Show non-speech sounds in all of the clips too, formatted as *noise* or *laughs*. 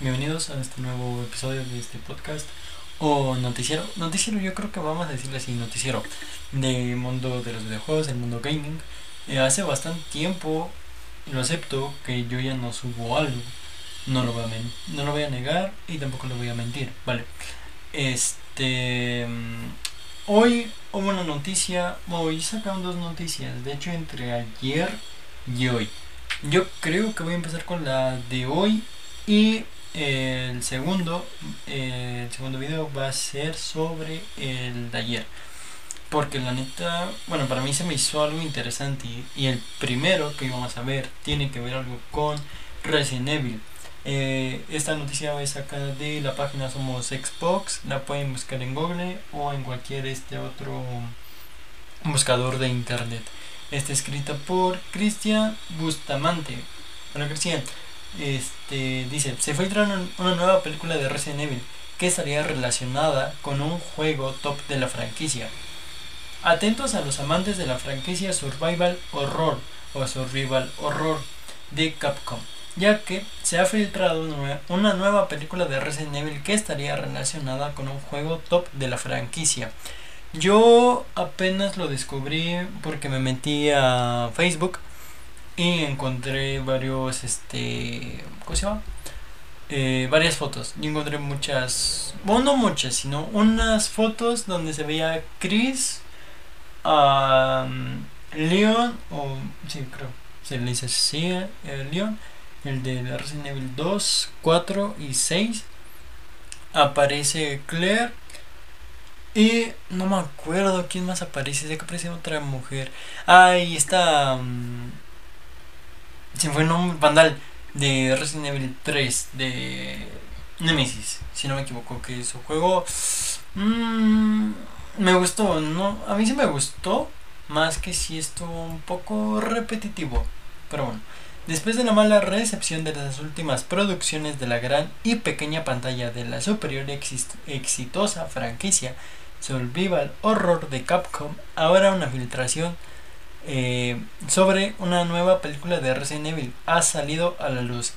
bienvenidos a este nuevo episodio de este podcast o noticiero. Noticiero, yo creo que vamos a decirle así: noticiero del mundo de los videojuegos, el mundo gaming. Eh, hace bastante tiempo, lo acepto, que yo ya no subo algo. No lo, voy a no lo voy a negar y tampoco lo voy a mentir, ¿vale? Este. Mm, hoy hubo una noticia, hoy sacaron dos noticias, de hecho entre ayer y hoy. Yo creo que voy a empezar con la de hoy y el segundo, el segundo video va a ser sobre el de ayer. Porque la neta, bueno, para mí se me hizo algo interesante y, el primero que íbamos a ver tiene que ver algo con Resident Evil. Eh, esta noticia es sacada de la página Somos Xbox, la pueden buscar en Google o en cualquier este otro buscador de internet. Está escrita por Cristian Bustamante. Bueno, Cristian, este, dice, se filtra una, nueva película de Resident Evil que estaría relacionada con un juego top de la franquicia. Atentos a los amantes de la franquicia Survival Horror o Survival Horror de Capcom, ya que se ha filtrado una nueva película de Resident Evil que estaría relacionada con un juego top de la franquicia. Yo apenas lo descubrí porque me metí a Facebook y encontré varios, este, ¿cómo se llama? Eh, varias fotos. Y encontré muchas, bueno, no muchas, sino unas fotos donde se veía Chris, Leon, o sí, creo, se le dice así, eh, Leon, el de Resident Evil 2, 4 y 6. Aparece Claire y no me acuerdo quién más aparece. Sé que aparece otra mujer. Ahí está. Um, se fue nombre. Vandal de Resident Evil 3 de Nemesis. Si no me equivoco, que su juego. Mm, me gustó. no A mí sí me gustó. Más que si estuvo un poco repetitivo. Pero bueno. Después de la mala recepción de las últimas producciones de la gran y pequeña pantalla de la superior exitosa franquicia Survival Horror de Capcom, ahora una filtración eh, sobre una nueva película de Resident Evil ha salido a la luz.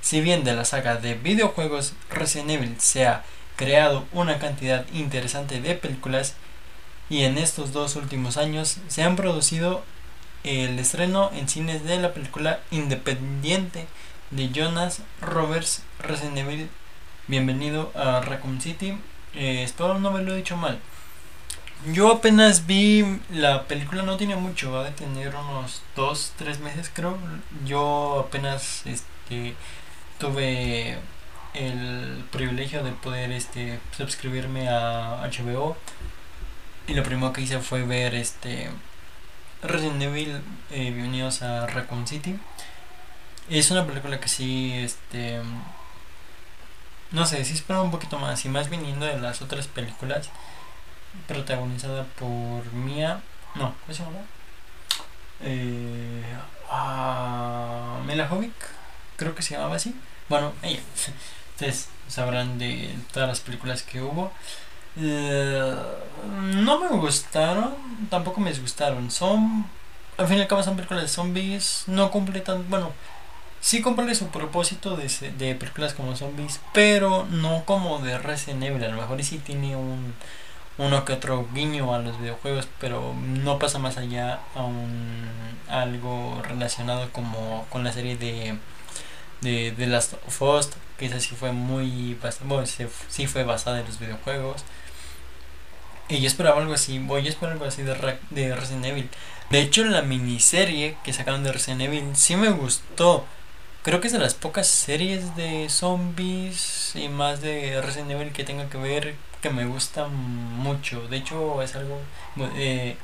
Si bien de la saga de videojuegos Resident Evil se ha creado una cantidad interesante de películas y en estos dos últimos años se han producido el estreno en cines de la película independiente de Jonas Roberts Resident Evil Bienvenido a Raccoon City eh, espero no haberlo dicho mal. Yo apenas vi la película, no tiene mucho, va a tener unos 2, 3 meses creo. Yo apenas este, tuve el privilegio de poder este, suscribirme a HBO. Y lo primero que hice fue ver este Resident Evil eh, Bienvenidos a Raccoon City. Es una película que sí, este, no sé, si espero un poquito más y más viniendo de las otras películas protagonizada por Mia, no, ¿cómo se llama? Eh, ah, Mela Jovic, creo que se llamaba así. Bueno, ella. *laughs* Ustedes sabrán de todas las películas que hubo. Eh, no me gustaron, tampoco me disgustaron. Son, al fin y al cabo, son películas de zombies. No completan, bueno, sí cumple su propósito de, de películas como zombies, pero no como de Resident Evil. A lo mejor sí tiene un uno que otro guiño a los videojuegos, pero no pasa más allá a un algo relacionado como con la serie de de, de Last of Us, que esa sí fue muy bueno, sí fue basada en los videojuegos. Y yo esperaba algo así, voy a esperar algo así de, de Resident Evil. De hecho, la miniserie que sacaron de Resident Evil sí me gustó. Creo que es de las pocas series de zombies y más de Resident Evil que tenga que ver que me gusta mucho. De hecho, es algo. Eh,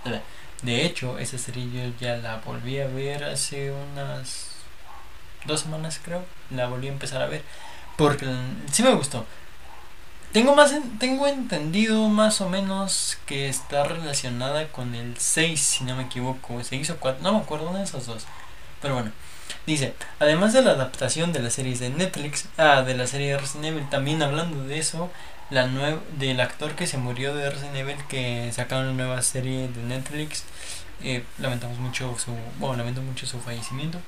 de hecho, esa serie yo ya la volví a ver hace unas dos semanas, creo. La volví a empezar a ver porque sí me gustó. Tengo más tengo entendido más o menos que está relacionada con el 6, si no me equivoco, 6 o 4, no me acuerdo, una de esos dos. Pero bueno, Dice, además de la adaptación de las series de Netflix, ah, de la serie de Resident Evil, también hablando de eso, la del actor que se murió de Resident Evil, que sacaron una nueva serie de Netflix, eh, lamentamos mucho su, bueno, lamento mucho su fallecimiento,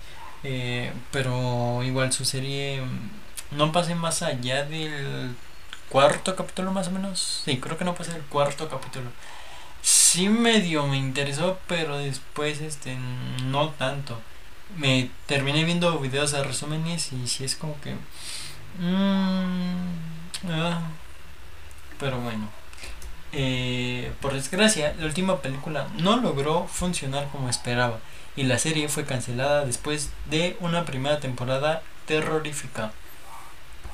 eh, pero igual su serie no pasé más allá del cuarto capítulo más o menos. Sí, creo que no pasé el cuarto capítulo. Sí medio me interesó, pero después este no tanto. Me terminé viendo videos de resúmenes y sí es como que... Mm, ah, pero bueno. Eh, por desgracia, la última película no logró funcionar como esperaba y la serie fue cancelada después de una primera temporada terrorífica.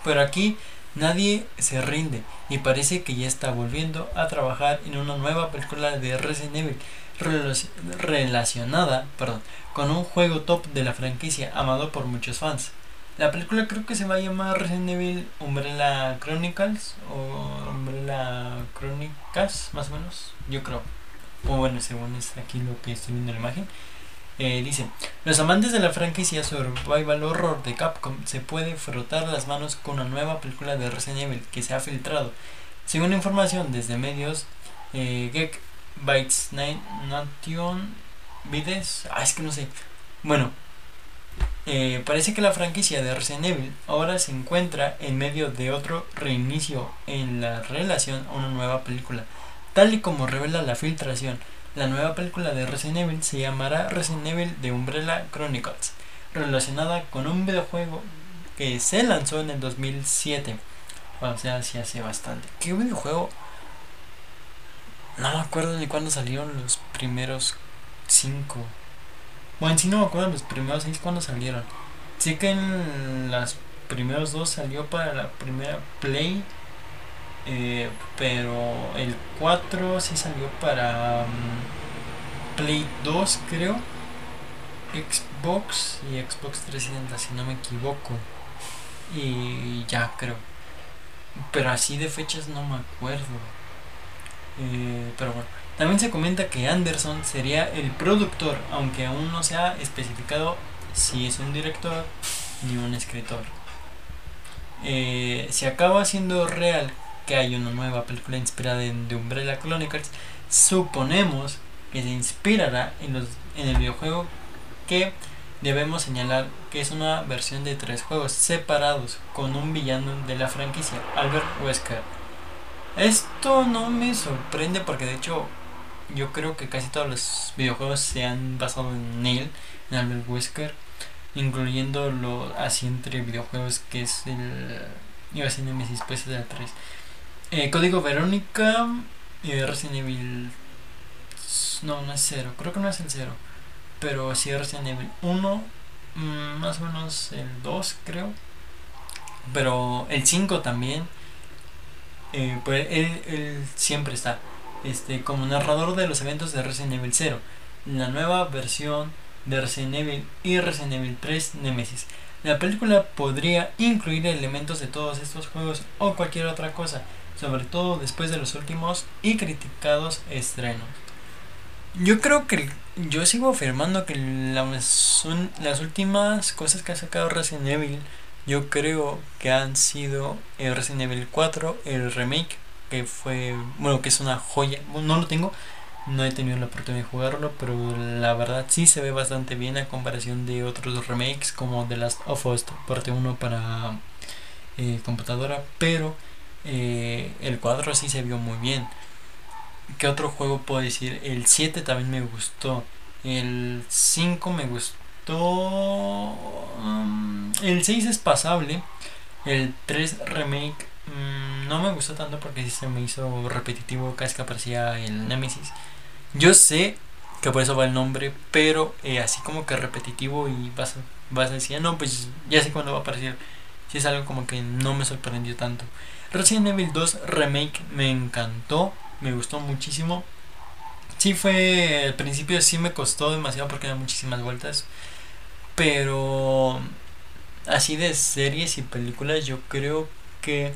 Pero aquí nadie se rinde y parece que ya está volviendo a trabajar en una nueva película de Resident Evil relacionada perdón, con un juego top de la franquicia amado por muchos fans. La película creo que se va a llamar Resident Evil Umbrella Chronicles o Umbrella Chronicles, más o menos, yo creo. O bueno, según es aquí lo que estoy viendo en la imagen. Eh, dice, los amantes de la franquicia Survival Horror de Capcom se puede frotar las manos con una nueva película de Resident Evil que se ha filtrado. Según información desde medios, eh, Geek Bytes Nation Vides, ah, es que no sé. Bueno, eh, parece que la franquicia de Resident Evil ahora se encuentra en medio de otro reinicio en la relación a una nueva película, tal y como revela la filtración. La nueva película de Resident Evil se llamará Resident Evil de Umbrella Chronicles, relacionada con un videojuego que se lanzó en el 2007. O sea, sí hace bastante. ¿Qué videojuego? No me acuerdo ni cuándo salieron los primeros cinco. Bueno, sí no me acuerdo los primeros seis cuando salieron. Sí que en los primeros dos salió para la primera Play. Eh, pero el 4 sí salió para mm, Play 2 creo. Xbox y Xbox 360 si no me equivoco. Y ya creo. Pero así de fechas no me acuerdo. Eh, pero bueno. También se comenta que Anderson sería el productor, aunque aún no se ha especificado si es un director ni un escritor. Eh, si acaba siendo real que hay una nueva película inspirada en The Umbrella Chronicles, suponemos que se inspirará en, los, en el videojuego que debemos señalar que es una versión de tres juegos separados con un villano de la franquicia, Albert Wesker. Esto no me sorprende porque de hecho yo creo que casi todos los videojuegos se han basado en él, en Albert Wesker, incluyendo lo así entre videojuegos que es el. iba a ser Nemesis, pues es el 3. Eh, Código Verónica, eh, Resident Evil. No, no es 0, creo que no es el 0, pero sí Resident Evil 1, mm, más o menos el 2, creo, pero el 5 también. Eh, pues él, él siempre está este, como narrador de los eventos de Resident Evil 0, la nueva versión de Resident Evil y Resident Evil 3 Nemesis. La película podría incluir elementos de todos estos juegos o cualquier otra cosa, sobre todo después de los últimos y criticados estrenos. Yo creo que yo sigo afirmando que las, las últimas cosas que ha sacado Resident Evil, yo creo que han sido el Resident Evil 4, el remake que fue, bueno, que es una joya. no lo tengo, no he tenido la oportunidad de jugarlo, pero la verdad sí se ve bastante bien a comparación de otros remakes como The Last of Us parte 1 para eh, computadora, pero eh, el cuadro sí se vio muy bien. ¿Qué otro juego puedo decir? El 7 también me gustó. El 5 me gustó. Mm, el 6 es pasable. El 3 remake Mm, no me gustó tanto porque sí se me hizo repetitivo, casi que aparecía el Nemesis. Yo sé que por eso va el nombre, pero eh, así como que repetitivo y vas, vas a decir, no, pues ya sé cuándo va a aparecer. Si es algo como que no me sorprendió tanto. Resident Evil 2 Remake me encantó, me gustó muchísimo. Sí fue, al principio sí me costó demasiado porque eran muchísimas vueltas, pero así de series y películas yo creo que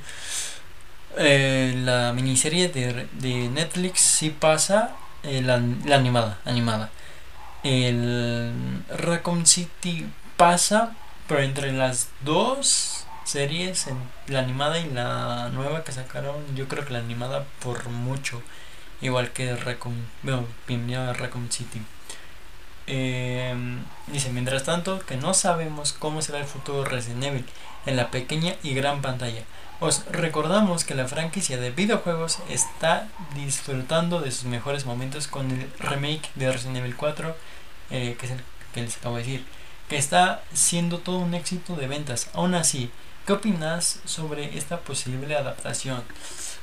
eh, la miniserie de, de, Netflix sí pasa eh, la, animada animada. El Raccoon City pasa pero entre las dos series la animada y la nueva que sacaron yo creo que la animada por mucho igual que Raccoon bueno, Raccoon City Eh, dice, mientras tanto, que no sabemos cómo será el futuro Resident Evil en la pequeña y gran pantalla. Os recordamos que la franquicia de videojuegos está disfrutando de sus mejores momentos con el remake de Resident Evil 4, eh, que es el que les acabo de decir, que está siendo todo un éxito de ventas. Aún así, ¿qué opinas sobre esta posible adaptación?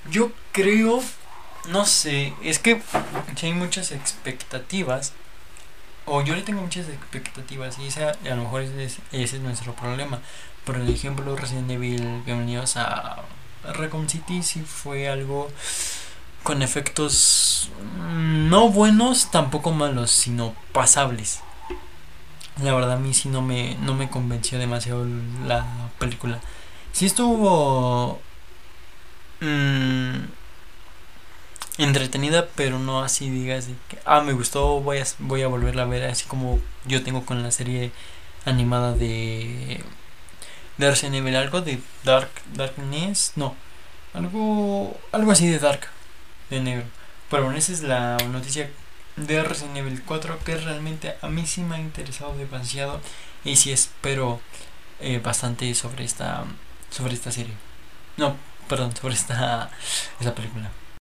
Yo creo, no sé, es que hay muchas expectativas o yo le tengo muchas expectativas y esa, a lo mejor ese es, nuestro problema. Por ejemplo, Resident Evil, bienvenidos a Recon City, si fue algo con efectos no buenos, tampoco malos, sino pasables. La verdad a mí sí no me, no me convenció demasiado la película. Sí estuvo... Mmm, entretenida, pero no así digas que, ah, me gustó, voy a, voy a volverla a ver, así como yo tengo con la serie animada de, de Evil, algo de Dark, Darkness, no, algo, algo así de Dark, de negro. Pero bueno, esa es la noticia de Resident Evil 4 que realmente a mí sí me ha interesado demasiado y sí espero eh, bastante sobre esta sobre esta serie. No, perdón, sobre esta, esta película.